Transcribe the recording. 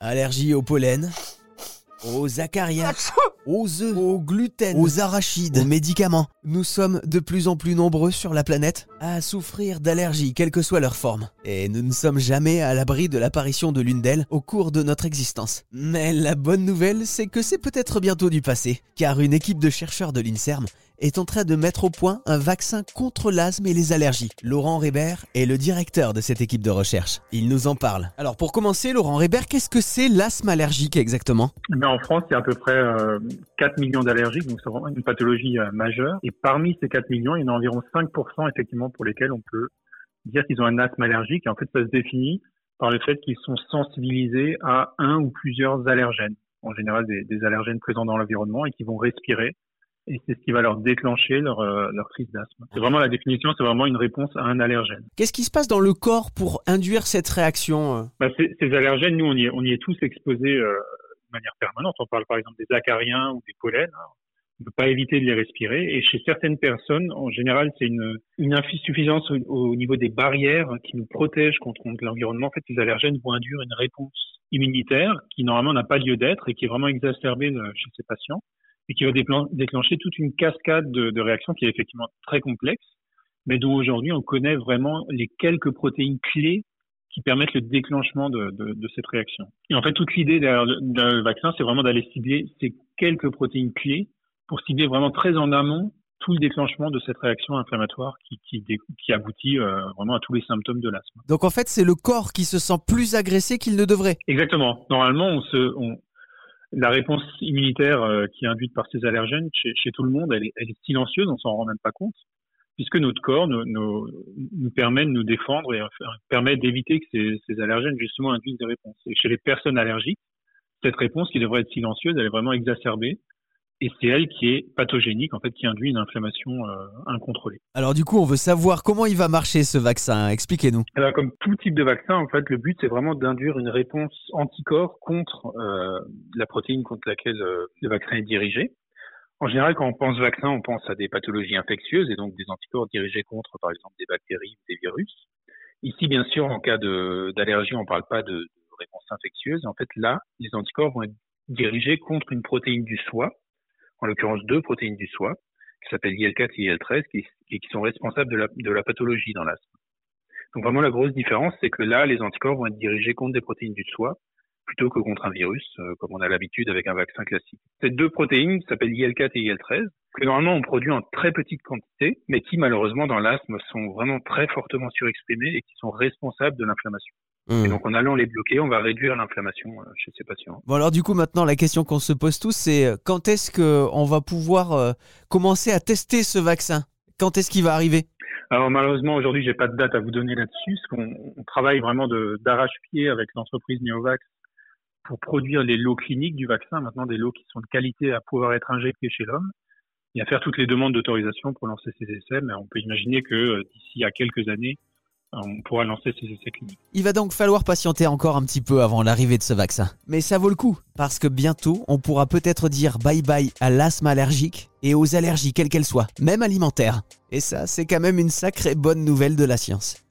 Allergie au pollen, aux acariens, aux œufs, au gluten, aux arachides, aux médicaments. Nous sommes de plus en plus nombreux sur la planète à souffrir d'allergies, quelle que soit leur forme. Et nous ne sommes jamais à l'abri de l'apparition de l'une d'elles au cours de notre existence. Mais la bonne nouvelle, c'est que c'est peut-être bientôt du passé, car une équipe de chercheurs de l'INSERM est en train de mettre au point un vaccin contre l'asthme et les allergies. Laurent Rébert est le directeur de cette équipe de recherche. Il nous en parle. Alors pour commencer, Laurent Rébert, qu'est-ce que c'est l'asthme allergique exactement? Mais En France, il y a à peu près euh, 4 millions d'allergiques, donc c'est vraiment une pathologie euh, majeure. Et parmi ces 4 millions, il y en a environ 5% effectivement pour lesquels on peut dire qu'ils ont un asthme allergique. Et en fait, ça se définit par le fait qu'ils sont sensibilisés à un ou plusieurs allergènes, en général des, des allergènes présents dans l'environnement et qui vont respirer et c'est ce qui va leur déclencher leur, euh, leur crise d'asthme. C'est vraiment la définition, c'est vraiment une réponse à un allergène. Qu'est-ce qui se passe dans le corps pour induire cette réaction euh? Bah, ces, allergènes, nous, on y est, on y est tous exposés de manière permanente. On parle par exemple des acariens ou des pollens. On ne peut pas éviter de les respirer. Et chez certaines personnes, en général, c'est une, insuffisance au, au, niveau des barrières qui nous protègent contre, l'environnement. En fait, ces allergènes vont induire une réponse immunitaire qui normalement n'a pas lieu d'être et qui est vraiment exacerbée chez ces patients et qui va déclencher toute une cascade de, de, réactions qui est effectivement très complexe, mais dont aujourd'hui on connaît vraiment les quelques protéines clés qui permettent le déclenchement de, de, de cette réaction. Et en fait, toute l'idée d'un vaccin, c'est vraiment d'aller cibler ces quelques protéines clés pour cibler vraiment très en amont tout le déclenchement de cette réaction inflammatoire qui, qui, qui aboutit euh, vraiment à tous les symptômes de l'asthme. Donc en fait, c'est le corps qui se sent plus agressé qu'il ne devrait. Exactement. Normalement, on se, on, la réponse immunitaire euh, qui est induite par ces allergènes chez, chez tout le monde, elle est, elle est silencieuse, on s'en rend même pas compte, puisque notre corps nous, nous, nous permet de nous défendre et permet d'éviter que ces, ces, allergènes justement induisent des réponses. Et chez les personnes allergiques, cette réponse qui devrait être silencieuse, elle est vraiment exacerbée et c'est elle qui est pathogénique, en fait, qui induit une inflammation euh, incontrôlée. Alors du coup, on veut savoir comment il va marcher ce vaccin. Expliquez-nous. Alors comme tout type de vaccin, en fait, le but c'est vraiment d'induire une réponse anticorps contre euh, la protéine contre laquelle euh, le vaccin est dirigé. En général, quand on pense vaccin, on pense à des pathologies infectieuses et donc des anticorps dirigés contre, par exemple, des bactéries ou des virus. Ici, bien sûr, en cas d'allergie, on ne parle pas de, réponse infectieuse. En fait, là, les anticorps vont être dirigés contre une protéine du soi, en l'occurrence deux protéines du soi, qui s'appellent IL4 et IL13, qui, et qui sont responsables de la, de la pathologie dans l'asthme. Donc vraiment la grosse différence, c'est que là, les anticorps vont être dirigés contre des protéines du soi plutôt que contre un virus, euh, comme on a l'habitude avec un vaccin classique. Ces deux protéines s'appellent IL4 et IL13, que normalement on produit en très petite quantité, mais qui malheureusement dans l'asthme sont vraiment très fortement surexprimées et qui sont responsables de l'inflammation. Mmh. Et donc en allant les bloquer, on va réduire l'inflammation euh, chez ces patients. Bon alors du coup maintenant la question qu'on se pose tous c'est euh, quand est-ce qu'on va pouvoir euh, commencer à tester ce vaccin? Quand est-ce qu'il va arriver? Alors malheureusement aujourd'hui j'ai pas de date à vous donner là-dessus, parce qu'on on travaille vraiment d'arrache-pied avec l'entreprise Neovax pour produire les lots cliniques du vaccin, maintenant des lots qui sont de qualité à pouvoir être injectés chez l'homme et à faire toutes les demandes d'autorisation pour lancer ces essais, mais on peut imaginer que d'ici à quelques années, on pourra lancer ces essais cliniques. Il va donc falloir patienter encore un petit peu avant l'arrivée de ce vaccin. Mais ça vaut le coup, parce que bientôt, on pourra peut-être dire bye bye à l'asthme allergique et aux allergies quelles qu'elles soient, même alimentaires. Et ça, c'est quand même une sacrée bonne nouvelle de la science.